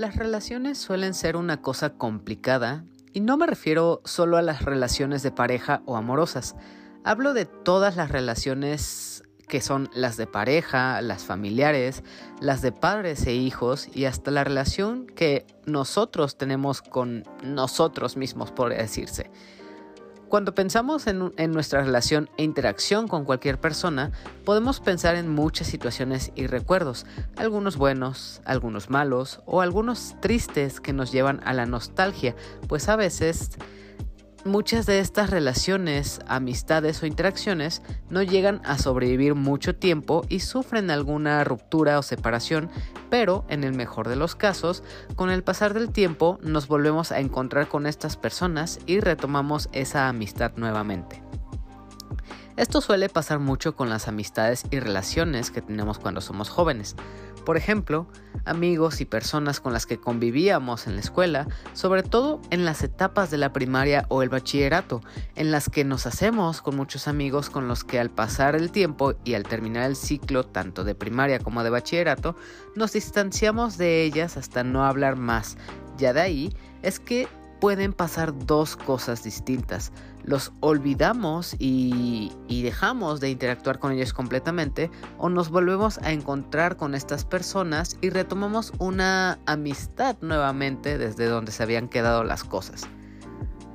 Las relaciones suelen ser una cosa complicada y no me refiero solo a las relaciones de pareja o amorosas. Hablo de todas las relaciones que son las de pareja, las familiares, las de padres e hijos y hasta la relación que nosotros tenemos con nosotros mismos, por decirse. Cuando pensamos en, nuestra relación e interacción con cualquier persona, podemos pensar en muchas situaciones y recuerdos, algunos buenos, algunos malos o algunos tristes que nos llevan a la nostalgia, pues a veces muchas de estas relaciones, amistades o interacciones no llegan a sobrevivir mucho tiempo y sufren alguna ruptura o separación, pero en el mejor de los casos, con el pasar del tiempo nos volvemos a encontrar con estas personas y retomamos esa amistad nuevamente. Esto suele pasar mucho con las amistades y relaciones que tenemos cuando somos jóvenes. Por ejemplo, amigos y personas con las que convivíamos en la escuela, sobre todo en las etapas de la primaria o el bachillerato, en las que nos hacemos con muchos amigos con los que al pasar el tiempo y al terminar el ciclo tanto de primaria como de bachillerato, nos distanciamos de ellas hasta no hablar más. Ya de ahí es que pueden pasar dos cosas distintas. Los olvidamos y, dejamos de interactuar con ellos completamente o nos volvemos a encontrar con estas personas y retomamos una amistad nuevamente desde donde se habían quedado las cosas.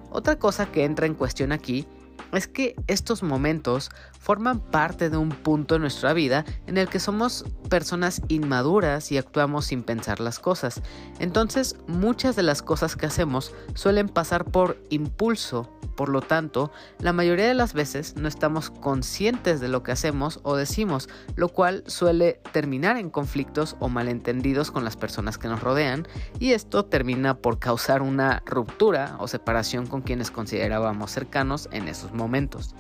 Otra cosa que entra en cuestión aquí es que estos momentos forman parte de un punto en nuestra vida en el que somos personas inmaduras y actuamos sin pensar las cosas. Entonces muchas de las cosas que hacemos suelen pasar por impulso por lo tanto, la mayoría de las veces no estamos conscientes de lo que hacemos o decimos, lo cual suele terminar en conflictos o malentendidos con las personas que nos rodean y esto termina por causar una ruptura o separación con quienes considerábamos cercanos en esos momentos.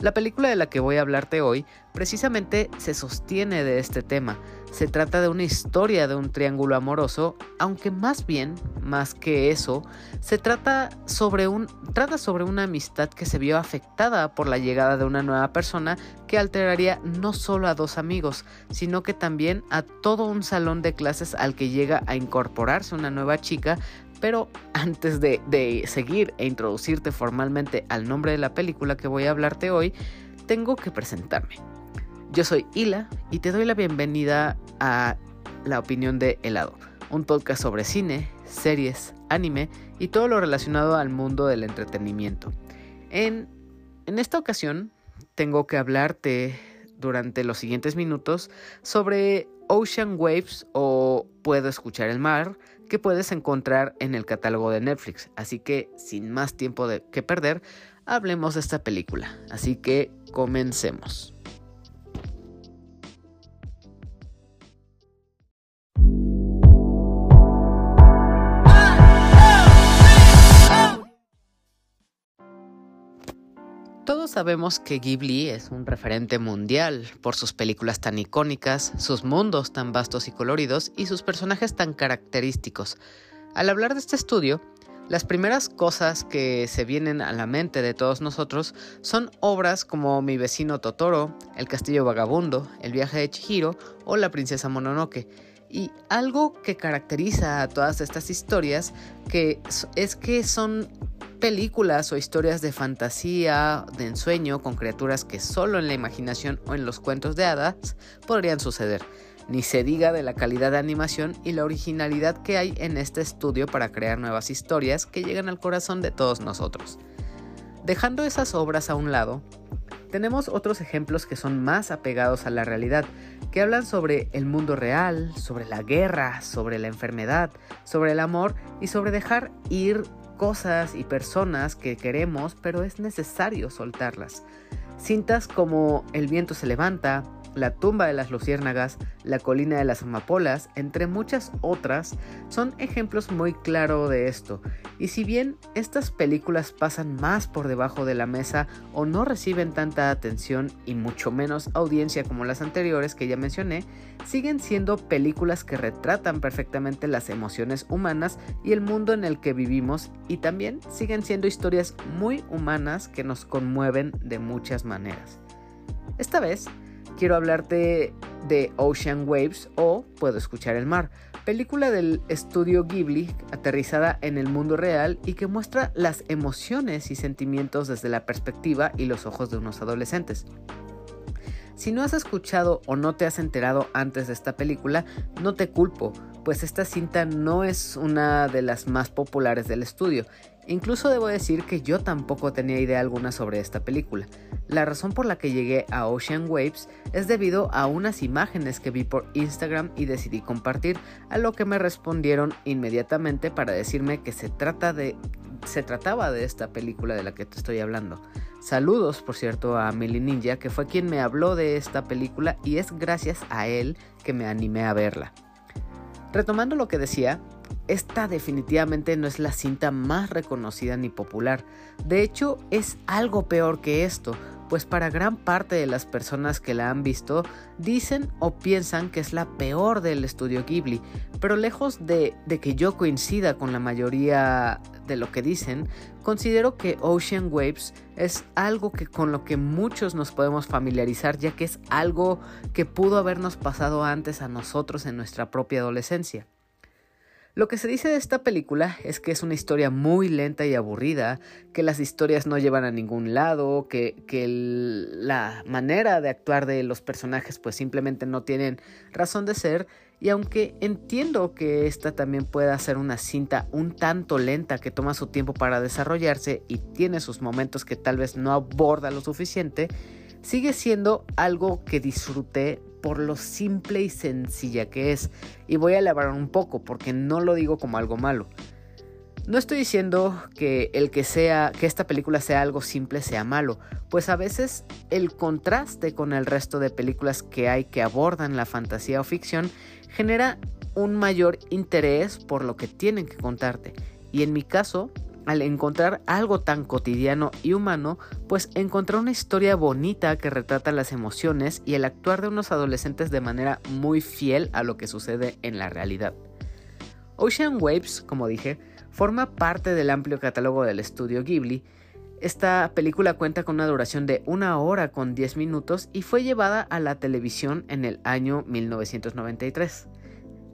La película de la que voy a hablarte hoy precisamente se sostiene de este tema. Se trata de una historia de un triángulo amoroso, aunque más bien, más que eso, se trata sobre, un, trata sobre una amistad que se vio afectada por la llegada de una nueva persona que alteraría no solo a dos amigos, sino que también a todo un salón de clases al que llega a incorporarse una nueva chica pero antes de, seguir e introducirte formalmente al nombre de la película que voy a hablarte hoy, tengo que presentarme. Yo soy Hila y te doy la bienvenida a La Opinión de Helado, un podcast sobre cine, series, anime y todo lo relacionado al mundo del entretenimiento. En, en esta ocasión tengo que hablarte durante los siguientes minutos sobre Ocean Waves o Puedo escuchar el mar, que puedes encontrar en el catálogo de Netflix. Así que, sin más tiempo de que perder, hablemos de esta película. Así que comencemos. Sabemos que Ghibli es un referente mundial por sus películas tan icónicas, sus mundos tan vastos y coloridos y sus personajes tan característicos. Al hablar de este estudio, las primeras cosas que se vienen a la mente de todos nosotros son obras como Mi vecino Totoro, El castillo vagabundo, El viaje de Chihiro o La princesa Mononoke. Y algo que caracteriza a todas estas historias que es que son películas o historias de fantasía, de ensueño, con criaturas que solo en la imaginación o en los cuentos de hadas podrían suceder. Ni se diga de la calidad de animación y la originalidad que hay en este estudio para crear nuevas historias que llegan al corazón de todos nosotros. Dejando esas obras a un lado, tenemos otros ejemplos que son más apegados a la realidad, que hablan sobre el mundo real, sobre la guerra, sobre la enfermedad, sobre el amor y sobre dejar ir cosas y personas que queremos, pero es necesario soltarlas. Cintas como El viento se levanta, la tumba de las luciérnagas, La colina de las amapolas, entre muchas otras, son ejemplos muy claros de esto. Y si bien estas películas pasan más por debajo de la mesa o no reciben tanta atención y mucho menos audiencia como las anteriores que ya mencioné, siguen siendo películas que retratan perfectamente las emociones humanas y el mundo en el que vivimos y también siguen siendo historias muy humanas que nos conmueven de muchas maneras. Esta vez, quiero hablarte de Ocean Waves o Puedo escuchar el mar, película del estudio Ghibli aterrizada en el mundo real y que muestra las emociones y sentimientos desde la perspectiva y los ojos de unos adolescentes. Si no has escuchado o no te has enterado antes de esta película, no te culpo, pues esta cinta no es una de las más populares del estudio. Incluso debo decir que yo tampoco tenía idea alguna sobre esta película. La razón por la que llegué a Ocean Waves es debido a unas imágenes que vi por Instagram y decidí compartir, a lo que me respondieron inmediatamente para decirme que se trata de se trataba de esta película de la que te estoy hablando. Saludos, por cierto, a Millie Ninja, que fue quien me habló de esta película y es gracias a él que me animé a verla. Retomando lo que decía, esta definitivamente no es la cinta más reconocida ni popular. De hecho, es algo peor que esto, pues para gran parte de las personas que la han visto dicen o piensan que es la peor del estudio Ghibli, pero lejos de, que yo coincida con la mayoría de lo que dicen, considero que Ocean Waves es algo que con lo que muchos nos podemos familiarizar ya que es algo que pudo habernos pasado antes a nosotros en nuestra propia adolescencia. Lo que se dice de esta película es que es una historia muy lenta y aburrida, que las historias no llevan a ningún lado, que, la manera de actuar de los personajes pues simplemente no tienen razón de ser. Y aunque entiendo que esta también pueda ser una cinta un tanto lenta que toma su tiempo para desarrollarse y tiene sus momentos que tal vez no aborda lo suficiente, sigue siendo algo que disfruté por lo simple y sencilla que es. Y voy a elaborar un poco porque no lo digo como algo malo. No estoy diciendo que el que sea que esta película sea algo simple sea malo, pues a veces el contraste con el resto de películas que hay que abordan la fantasía o ficción genera un mayor interés por lo que tienen que contarte. Y en mi caso, al encontrar algo tan cotidiano y humano, pues encontré una historia bonita que retrata las emociones y el actuar de unos adolescentes de manera muy fiel a lo que sucede en la realidad. Ocean Waves, como dije, forma parte del amplio catálogo del estudio Ghibli. Esta película cuenta con una duración de una hora con 10 minutos y fue llevada a la televisión en el año 1993.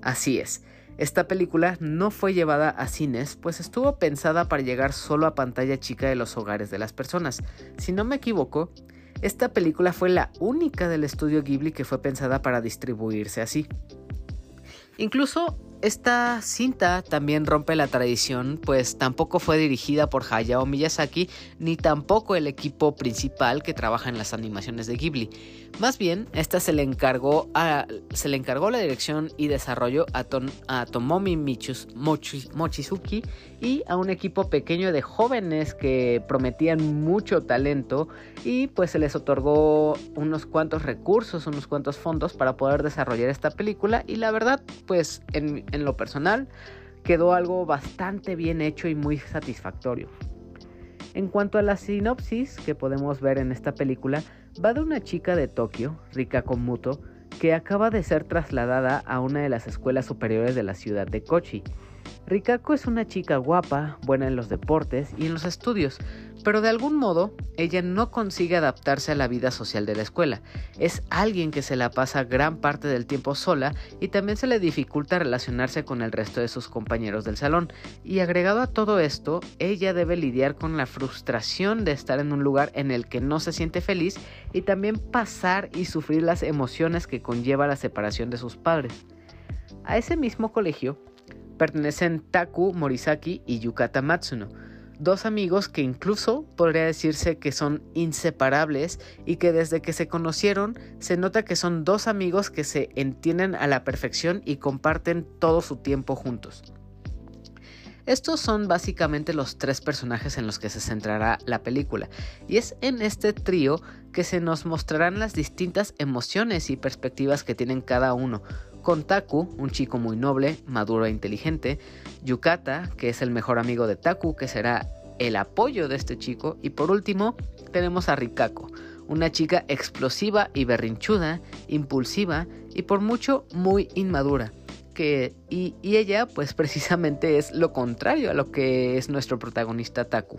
Así es, esta película no fue llevada a cines, pues estuvo pensada para llegar solo a pantalla chica de los hogares de las personas. Si no me equivoco, esta película fue la única del estudio Ghibli que fue pensada para distribuirse así. Incluso esta cinta también rompe la tradición, pues tampoco fue dirigida por Hayao Miyazaki, ni tampoco el equipo principal que trabaja en las animaciones de Ghibli. Más bien, esta se le encargó, a, se le encargó la dirección y desarrollo a, Tomomi Mochizuki y a un equipo pequeño de jóvenes que prometían mucho talento y pues se les otorgó unos cuantos recursos, unos cuantos fondos para poder desarrollar esta película y la verdad pues en, en lo personal quedó algo bastante bien hecho y muy satisfactorio. En cuanto a la sinopsis que podemos ver en esta película, va de una chica de Tokio, Rikako Muto, que acaba de ser trasladada a una de las escuelas superiores de la ciudad de Kochi. Rikako es una chica guapa, buena en los deportes y en los estudios, pero de algún modo ella no consigue adaptarse a la vida social de la escuela. Es alguien que se la pasa gran parte del tiempo sola y también se le dificulta relacionarse con el resto de sus compañeros del salón. Y agregado a todo esto, ella debe lidiar con la frustración de estar en un lugar en el que no se siente feliz y también pasar y sufrir las emociones que conlleva la separación de sus padres. A ese mismo colegio pertenecen Taku Morisaki y Yukata Matsuno, dos amigos que incluso podría decirse que son inseparables y que desde que se conocieron se nota que son dos amigos que se entienden a la perfección y comparten todo su tiempo juntos. Estos son básicamente los tres personajes en los que se centrará la película, y es en este trío que se nos mostrarán las distintas emociones y perspectivas que tienen cada uno, con Taku, un chico muy noble, maduro e inteligente, Yukata, que es el mejor amigo de Taku, que será el apoyo de este chico, y por último tenemos a Rikako, una chica explosiva y berrinchuda, impulsiva y por mucho muy inmadura. Que, y, y ella pues precisamente es lo contrario a lo que es nuestro protagonista Taku.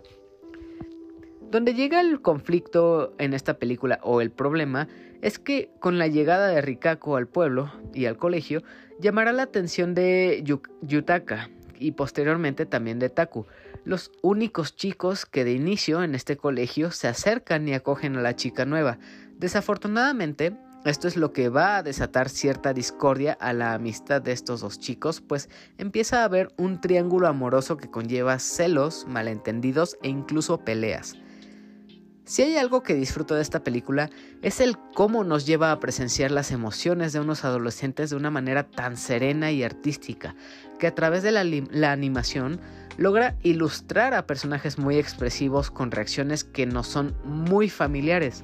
Donde llega el conflicto en esta película o el problema es que con la llegada de Rikako al pueblo y al colegio llamará la atención de Yutaka y posteriormente también de Taku, los únicos chicos que de inicio en este colegio se acercan y acogen a la chica nueva. Desafortunadamente, esto es lo que va a desatar cierta discordia a la amistad de estos dos chicos, pues empieza a haber un triángulo amoroso que conlleva celos, malentendidos e incluso peleas. Si hay algo que disfruto de esta película es el cómo nos lleva a presenciar las emociones de unos adolescentes de una manera tan serena y artística, que a través de la, animación logra ilustrar a personajes muy expresivos con reacciones que nos son muy familiares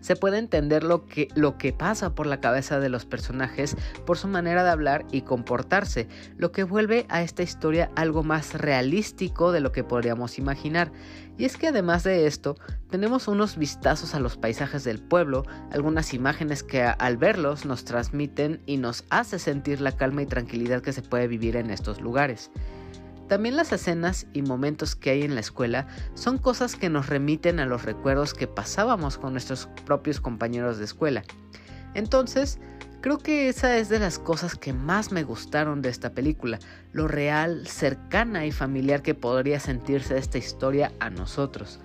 se puede entender lo que, lo que pasa por la cabeza de los personajes por su manera de hablar y comportarse, lo que vuelve a esta historia algo más realístico de lo que podríamos imaginar. Y es que además de esto, tenemos unos vistazos a los paisajes del pueblo, algunas imágenes que al verlos nos transmiten y nos hace sentir la calma y tranquilidad que se puede vivir en estos lugares. También las escenas y momentos que hay en la escuela son cosas que nos remiten a los recuerdos que pasábamos con nuestros propios compañeros de escuela. Entonces, creo que esa es de las cosas que más me gustaron de esta película, lo real, cercana y familiar que podría sentirse esta historia a nosotros.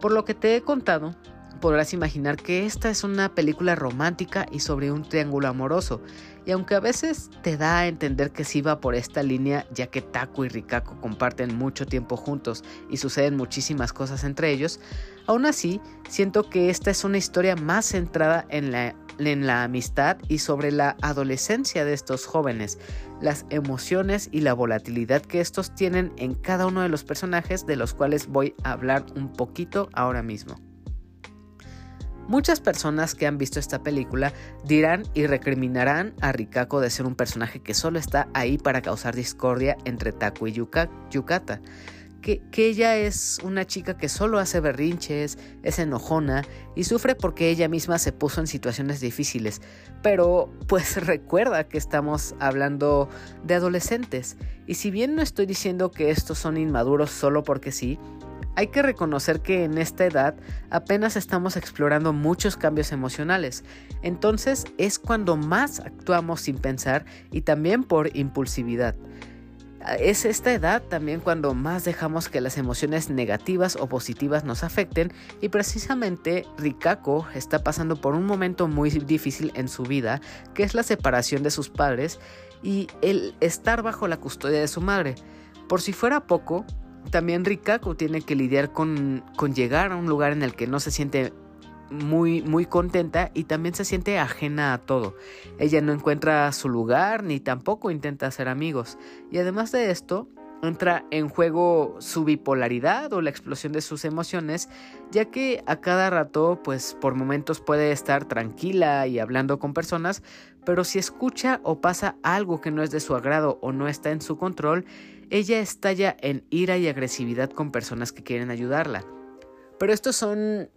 Por lo que te he contado, podrás imaginar que esta es una película romántica y sobre un triángulo amoroso, y aunque a veces te da a entender que sí va por esta línea, ya que Taku y Rikako comparten mucho tiempo juntos y suceden muchísimas cosas entre ellos, aún así siento que esta es una historia más centrada en la, en la amistad y sobre la adolescencia de estos jóvenes, las emociones y la volatilidad que estos tienen en cada uno de los personajes de los cuales voy a hablar un poquito ahora mismo. Muchas personas que han visto esta película dirán y recriminarán a Rikako de ser un personaje que solo está ahí para causar discordia entre Taku y Yukata. Que, que, ella es una chica que solo hace berrinches, es enojona y sufre porque ella misma se puso en situaciones difíciles. Pero pues recuerda que estamos hablando de adolescentes. Y si bien no estoy diciendo que estos son inmaduros solo porque sí, hay que reconocer que en esta edad apenas estamos explorando muchos cambios emocionales, entonces es cuando más actuamos sin pensar y también por impulsividad. Es esta edad también cuando más dejamos que las emociones negativas o positivas nos afecten y precisamente Rikako está pasando por un momento muy difícil en su vida, que es la separación de sus padres y el estar bajo la custodia de su madre. Por si fuera poco, también Rikako tiene que lidiar con, con llegar a un lugar en el que no se siente muy, muy contenta y también se siente ajena a todo. Ella no encuentra su lugar ni tampoco intenta hacer amigos. Y además de esto, entra en juego su bipolaridad o la explosión de sus emociones, ya que a cada rato, pues por momentos puede estar tranquila y hablando con personas, pero si escucha o pasa algo que no es de su agrado o no está en su control, ella estalla en ira y agresividad con personas que quieren ayudarla. Pero estos son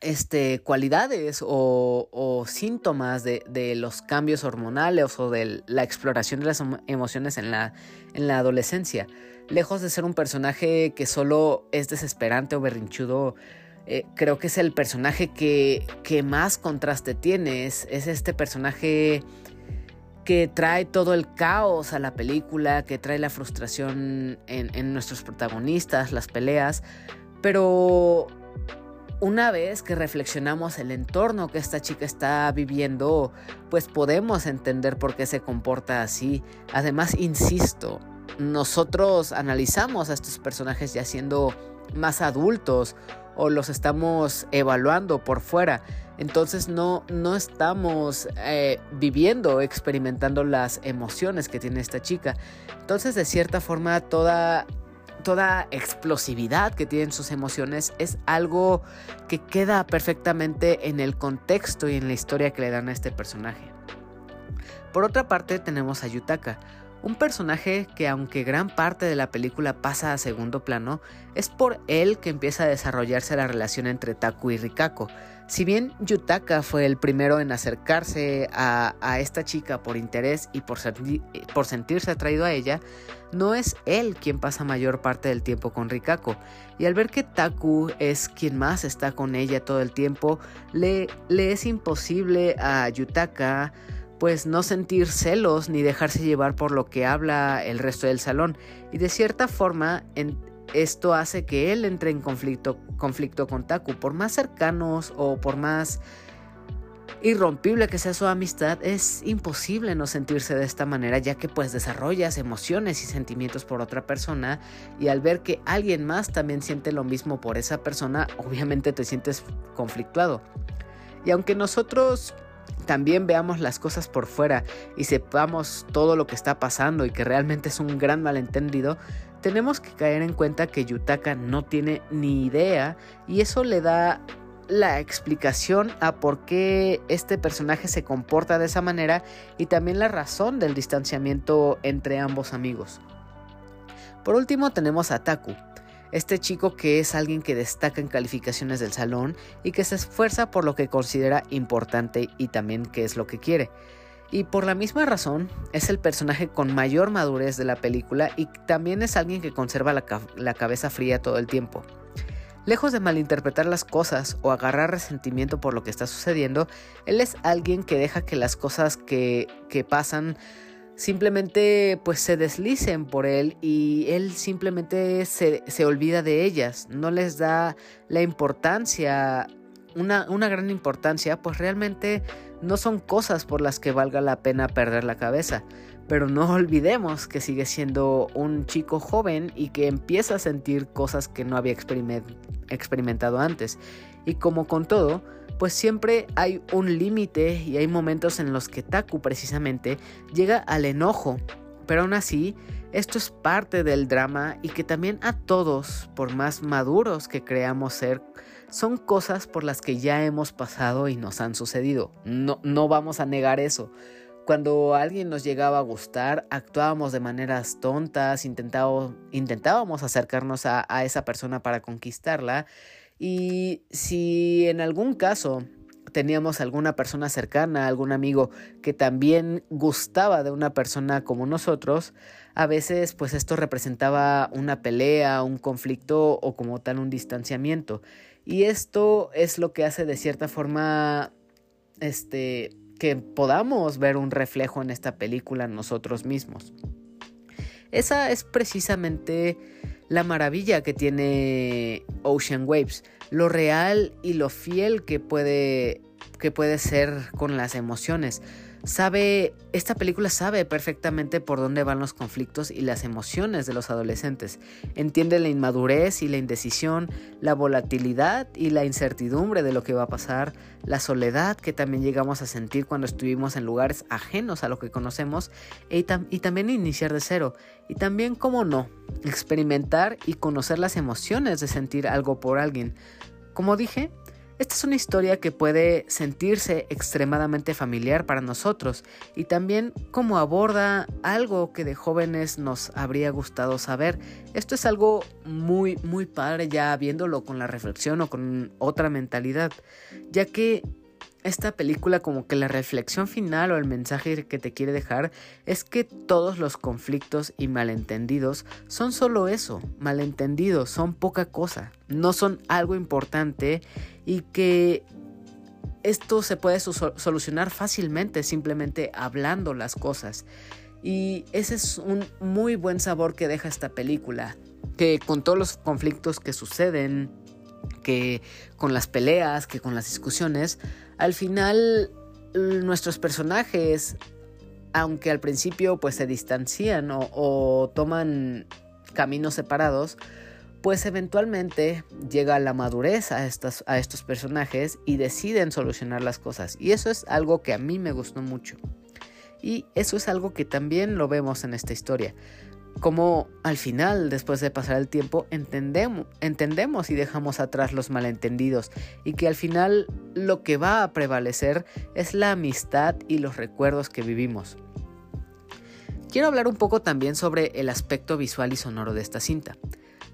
este, cualidades o, síntomas de, los cambios hormonales o de la exploración de las emociones en la, en la adolescencia. Lejos de ser un personaje que solo es desesperante o berrinchudo, eh, creo que es el personaje que, más contraste tiene. Es este personaje que trae todo el caos a la película, que trae la frustración en, nuestros protagonistas, las peleas, pero una vez que reflexionamos el entorno que esta chica está viviendo, pues podemos entender por qué se comporta así. Además, insisto, nosotros analizamos a estos personajes ya siendo más adultos o los estamos evaluando por fuera. Entonces no, no estamos eh, viviendo, experimentando las emociones que tiene esta chica. Entonces de cierta forma toda toda explosividad que tienen sus emociones es algo que queda perfectamente en el contexto y en la historia que le dan a este personaje. Por otra parte tenemos a Yutaka, Un personaje que aunque gran parte de la película pasa a segundo plano, es por él que empieza a desarrollarse la relación entre Taku y Rikako. Si bien Yutaka fue el primero en acercarse a, esta chica por interés y por, por sentirse atraído a ella, no es él quien pasa mayor parte del tiempo con Rikako. Y al ver que Taku es quien más está con ella todo el tiempo, le, le es imposible a Yutaka pues no sentir celos ni dejarse llevar por lo que habla el resto del salón. Y de cierta forma esto hace que él entre en conflicto, conflicto con Taku. Por más cercanos o por más irrompible que sea su amistad, es imposible no sentirse de esta manera, ya que pues desarrollas emociones y sentimientos por otra persona y al ver que alguien más también siente lo mismo por esa persona, obviamente te sientes conflictuado. Y aunque nosotros también veamos las cosas por fuera y sepamos todo lo que está pasando y que realmente es un gran malentendido, tenemos que caer en cuenta que Yutaka no tiene ni idea y eso le da la explicación a por qué este personaje se comporta de esa manera y también la razón del distanciamiento entre ambos amigos. Por último tenemos a Taku, este chico que es alguien que destaca en calificaciones del salón y que se esfuerza por lo que considera importante y también qué es lo que quiere. Y por la misma razón es el personaje con mayor madurez de la película y también es alguien que conserva la, la cabeza fría todo el tiempo. Lejos de malinterpretar las cosas o agarrar resentimiento por lo que está sucediendo, él es alguien que deja que las cosas que, que pasan simplemente pues se deslicen por él y él simplemente se, olvida de ellas, no les da la importancia, una, una gran importancia, pues realmente no son cosas por las que valga la pena perder la cabeza. Pero no olvidemos que sigue siendo un chico joven y que empieza a sentir cosas que no había experimentado antes. Y como con todo, pues siempre hay un límite y hay momentos en los que Taku precisamente llega al enojo. Pero aún así, esto es parte del drama y que también a todos, por más maduros que creamos ser, son cosas por las que ya hemos pasado y nos han sucedido. No, no vamos a negar eso. Cuando alguien nos llegaba a gustar, actuábamos de maneras tontas, intentábamos, acercarnos a, a esa persona para conquistarla y si en algún caso teníamos alguna persona cercana, algún amigo que también gustaba de una persona como nosotros, a veces pues esto representaba una pelea, un conflicto o como tal un distanciamiento. Y esto es lo que hace de cierta forma este que podamos ver un reflejo en esta película nosotros mismos. Esa es precisamente la maravilla que tiene Ocean Waves, lo real y lo fiel que puede, que puede ser con las emociones sabe, esta película sabe perfectamente por dónde van los conflictos y las emociones de los adolescentes. Entiende la inmadurez y la indecisión, la volatilidad y la incertidumbre de lo que va a pasar, la soledad que también llegamos a sentir cuando estuvimos en lugares ajenos a lo que conocemos y, y también iniciar de cero. Y también, como no, experimentar y conocer las emociones de sentir algo por alguien. Como dije, esta es una historia que puede sentirse extremadamente familiar para nosotros y también como aborda algo que de jóvenes nos habría gustado saber. Esto es algo muy muy padre ya viéndolo con la reflexión o con otra mentalidad, ya que esta película como que la reflexión final o el mensaje que te quiere dejar es que todos los conflictos y malentendidos son solo eso, malentendidos, son poca cosa, no son algo importante y que esto se puede solucionar fácilmente simplemente hablando las cosas. Y ese es un muy buen sabor que deja esta película, que con todos los conflictos que suceden, que con las peleas, que con las discusiones, al final nuestros personajes, aunque al principio pues se distancian o, toman caminos separados, pues eventualmente llega la madurez a, a estos personajes y deciden solucionar las cosas. Y eso es algo que a mí me gustó mucho. Y eso es algo que también lo vemos en esta historia como al final, después de pasar el tiempo, entendemos, entendemos y dejamos atrás los malentendidos y que al final lo que va a prevalecer es la amistad y los recuerdos que vivimos. Quiero hablar un poco también sobre el aspecto visual y sonoro de esta cinta.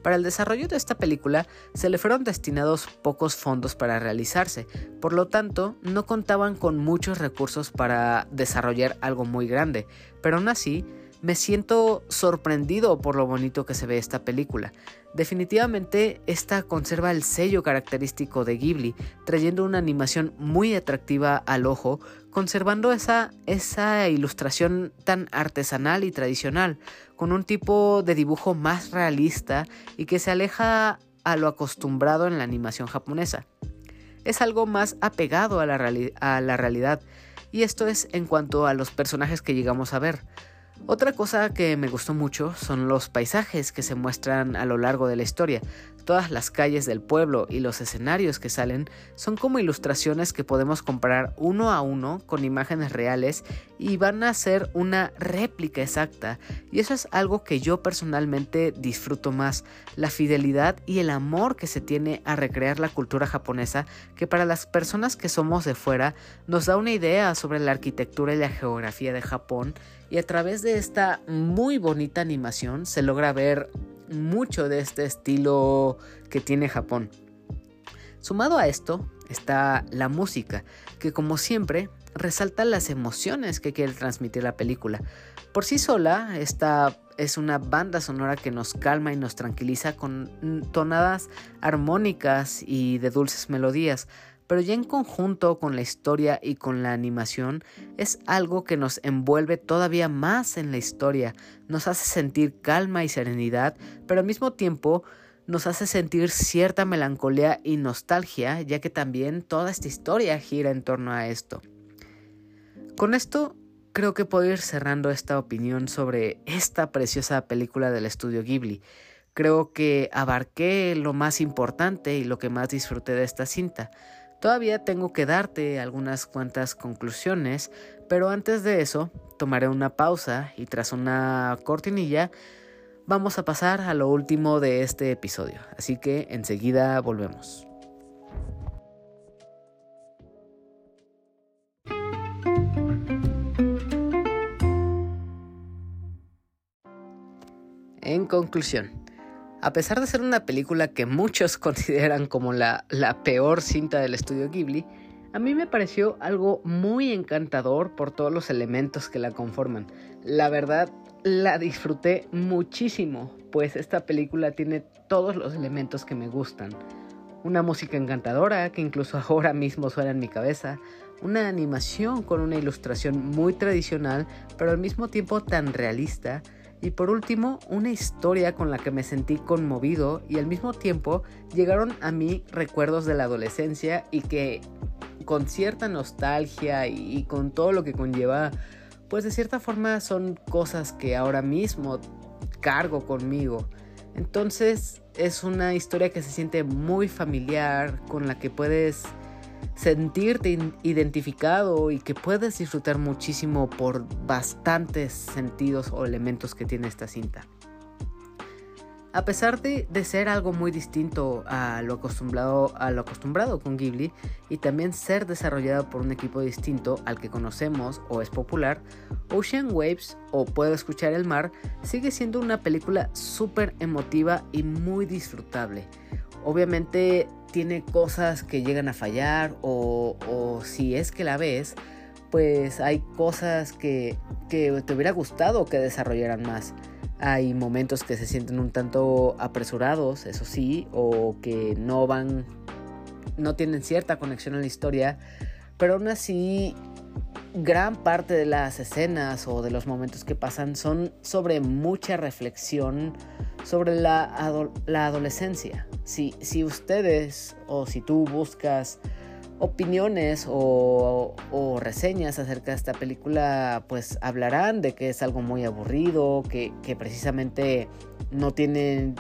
Para el desarrollo de esta película se le fueron destinados pocos fondos para realizarse, por lo tanto no contaban con muchos recursos para desarrollar algo muy grande, pero aún así me siento sorprendido por lo bonito que se ve esta película. Definitivamente esta conserva el sello característico de Ghibli, trayendo una animación muy atractiva al ojo, conservando esa, esa ilustración tan artesanal y tradicional, con un tipo de dibujo más realista y que se aleja a lo acostumbrado en la animación japonesa. Es algo más apegado a la, a la realidad, y esto es en cuanto a los personajes que llegamos a ver. Otra cosa que me gustó mucho son los paisajes que se muestran a lo largo de la historia. Todas las calles del pueblo y los escenarios que salen son como ilustraciones que podemos comparar uno a uno con imágenes reales y van a ser una réplica exacta. Y eso es algo que yo personalmente disfruto más, la fidelidad y el amor que se tiene a recrear la cultura japonesa, que para las personas que somos de fuera nos da una idea sobre la arquitectura y la geografía de Japón y a través de esta muy bonita animación se logra ver mucho de este estilo que tiene Japón. Sumado a esto está la música, que como siempre resalta las emociones que quiere transmitir la película. Por sí sola, esta es una banda sonora que nos calma y nos tranquiliza con tonadas armónicas y de dulces melodías, pero ya en conjunto con la historia y con la animación es algo que nos envuelve todavía más en la historia, nos hace sentir calma y serenidad, pero al mismo tiempo nos hace sentir cierta melancolía y nostalgia, ya que también toda esta historia gira en torno a esto. Con esto creo que puedo ir cerrando esta opinión sobre esta preciosa película del estudio Ghibli. Creo que abarqué lo más importante y lo que más disfruté de esta cinta. Todavía tengo que darte algunas cuantas conclusiones, pero antes de eso tomaré una pausa y tras una cortinilla vamos a pasar a lo último de este episodio. Así que enseguida volvemos. En conclusión, a pesar de ser una película que muchos consideran como la, la peor cinta del estudio Ghibli, a mí me pareció algo muy encantador por todos los elementos que la conforman. La verdad, la disfruté muchísimo, pues esta película tiene todos los elementos que me gustan. Una música encantadora que incluso ahora mismo suena en mi cabeza, una animación con una ilustración muy tradicional, pero al mismo tiempo tan realista, y por último, una historia con la que me sentí conmovido y al mismo tiempo llegaron a mí recuerdos de la adolescencia y que con cierta nostalgia y, con todo lo que conlleva, pues de cierta forma son cosas que ahora mismo cargo conmigo. Entonces es una historia que se siente muy familiar, con la que puedes sentirte identificado y que puedes disfrutar muchísimo por bastantes sentidos o elementos que tiene esta cinta. A pesar de, ser algo muy distinto a lo, acostumbrado, a lo acostumbrado con Ghibli y también ser desarrollado por un equipo distinto al que conocemos o es popular, Ocean Waves o Puedo escuchar el mar sigue siendo una película súper emotiva y muy disfrutable. Obviamente tiene cosas que llegan a fallar o, si es que la ves, pues hay cosas que, que te hubiera gustado que desarrollaran más. Hay momentos que se sienten un tanto apresurados, eso sí, o que no van, no tienen cierta conexión a la historia, pero aún así gran parte de las escenas o de los momentos que pasan son sobre mucha reflexión sobre la, la adolescencia. Si, si, ustedes o si tú buscas opiniones o, reseñas acerca de esta película, pues hablarán de que es algo muy aburrido, que, que precisamente no tienen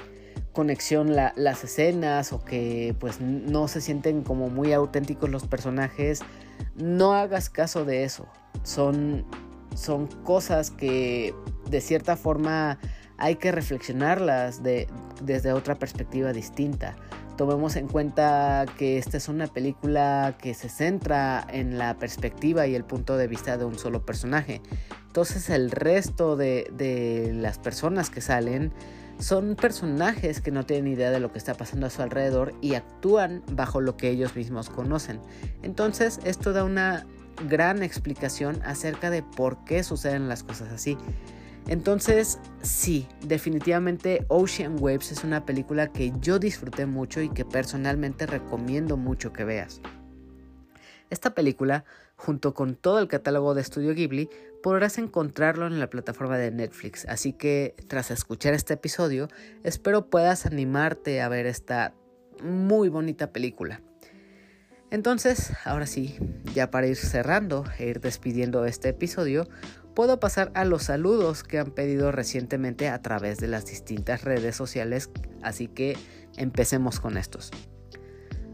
conexión las escenas o que pues no se sienten como muy auténticos los personajes no hagas caso de eso. Son, son cosas que de cierta forma hay que reflexionarlas de, desde otra perspectiva distinta. Tomemos en cuenta que esta es una película que se centra en la perspectiva y el punto de vista de un solo personaje. Entonces el resto de, de las personas que salen son personajes que no tienen idea de lo que está pasando a su alrededor y actúan bajo lo que ellos mismos conocen. Entonces esto da una gran explicación acerca de por qué suceden las cosas así. Entonces, sí, definitivamente Ocean Waves es una película que yo disfruté mucho y que personalmente recomiendo mucho que veas. Esta película, junto con todo el catálogo de Studio Ghibli, podrás encontrarlo en la plataforma de Netflix, así que tras escuchar este episodio, espero puedas animarte a ver esta muy bonita película. Entonces, ahora sí, ya para ir cerrando e ir despidiendo este episodio, puedo pasar a los saludos que han pedido recientemente a través de las distintas redes sociales, así que empecemos con estos.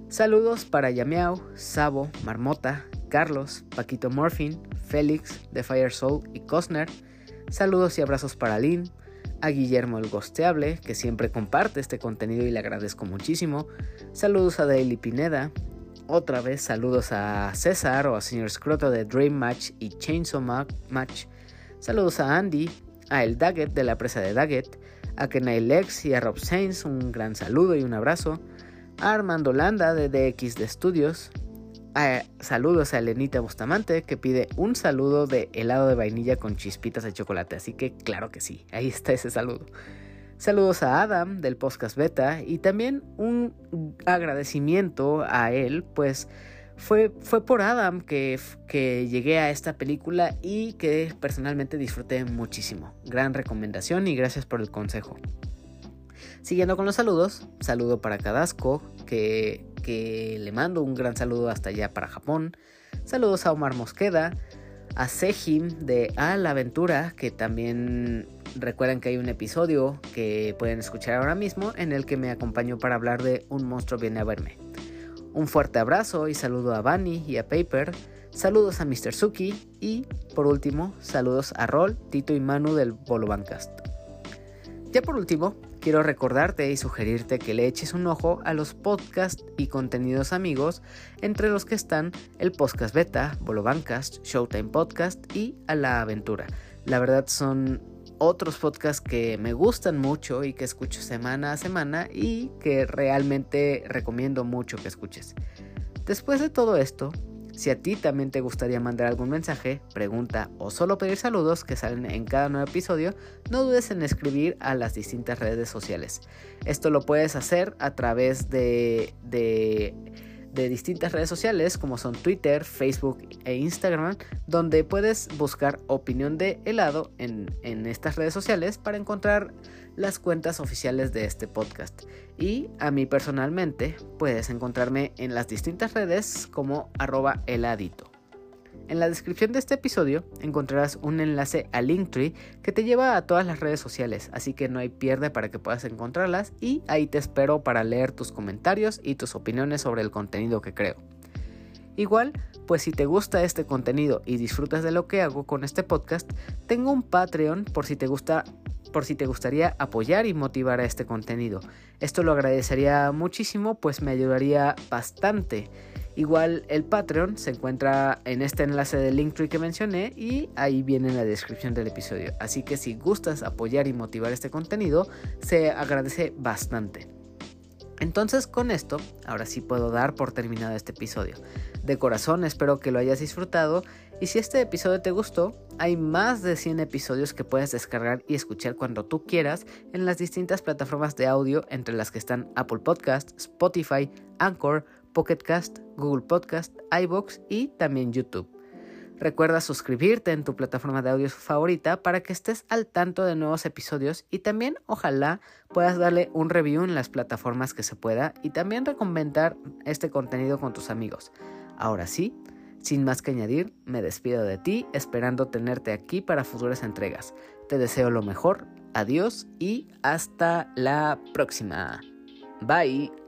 Saludos para Yameau, Sabo, Marmota, Carlos, Paquito Morphin, Félix, The Fire Soul y Cosner. Saludos y abrazos para Lynn, a Guillermo el Gosteable, que siempre comparte este contenido y le agradezco muchísimo. Saludos a Daily Pineda, otra vez saludos a César o a Señor Scroto de Dream Match y Chainsaw Match. Saludos a Andy, a El Daggett de la presa de Daggett, a Kenai Lex y a Rob Sainz, un gran saludo y un abrazo. A Armando Landa de DX de Estudios. saludos a Elenita Bustamante que pide un saludo de helado de vainilla con chispitas de chocolate. Así que claro que sí, ahí está ese saludo. Saludos a Adam del podcast beta y también un agradecimiento a él, pues fue, fue por Adam que, que llegué a esta película y que personalmente disfruté muchísimo. Gran recomendación y gracias por el consejo. Siguiendo con los saludos, saludo para Cadasco, que, que le mando un gran saludo hasta allá para Japón. Saludos a Omar Mosqueda, a Sejim de A la Aventura, que también recuerden que hay un episodio que pueden escuchar ahora mismo en el que me acompañó para hablar de Un monstruo viene a verme. Un fuerte abrazo y saludo a Bunny y a Paper. Saludos a Mr. Suki y, por último, saludos a Rol, Tito y Manu del Bolo Bancast. Ya por último, quiero recordarte y sugerirte que le eches un ojo a los podcasts y contenidos amigos, entre los que están el Podcast Beta, Bolo Bancast, Showtime Podcast y A la Aventura. La verdad son otros podcasts que me gustan mucho y que escucho semana a semana y que realmente recomiendo mucho que escuches. Después de todo esto, si a ti también te gustaría mandar algún mensaje, pregunta o solo pedir saludos que salen en cada nuevo episodio, no dudes en escribir a las distintas redes sociales. Esto lo puedes hacer a través de, de de distintas redes sociales como son Twitter, Facebook e Instagram, donde puedes buscar opinión de helado en, en estas redes sociales para encontrar las cuentas oficiales de este podcast. Y a mí personalmente puedes encontrarme en las distintas redes como arroba heladito. En la descripción de este episodio encontrarás un enlace a Linktree que te lleva a todas las redes sociales, así que no hay pierde para que puedas encontrarlas y ahí te espero para leer tus comentarios y tus opiniones sobre el contenido que creo. Igual, pues si te gusta este contenido y disfrutas de lo que hago con este podcast, tengo un Patreon por si te gusta por si te gustaría apoyar y motivar a este contenido. Esto lo agradecería muchísimo, pues me ayudaría bastante. Igual el Patreon se encuentra en este enlace de Linktree que mencioné y ahí viene en la descripción del episodio. Así que si gustas apoyar y motivar este contenido, se agradece bastante. Entonces con esto, ahora sí puedo dar por terminado este episodio. De corazón espero que lo hayas disfrutado y si este episodio te gustó, hay más de 100 episodios que puedes descargar y escuchar cuando tú quieras en las distintas plataformas de audio entre las que están Apple Podcast, Spotify, Anchor, Pocketcast, Google Podcast, iBox y también YouTube. Recuerda suscribirte en tu plataforma de audio favorita para que estés al tanto de nuevos episodios y también ojalá puedas darle un review en las plataformas que se pueda y también recomendar este contenido con tus amigos. Ahora sí, sin más que añadir, me despido de ti esperando tenerte aquí para futuras entregas. Te deseo lo mejor, adiós y hasta la próxima. Bye.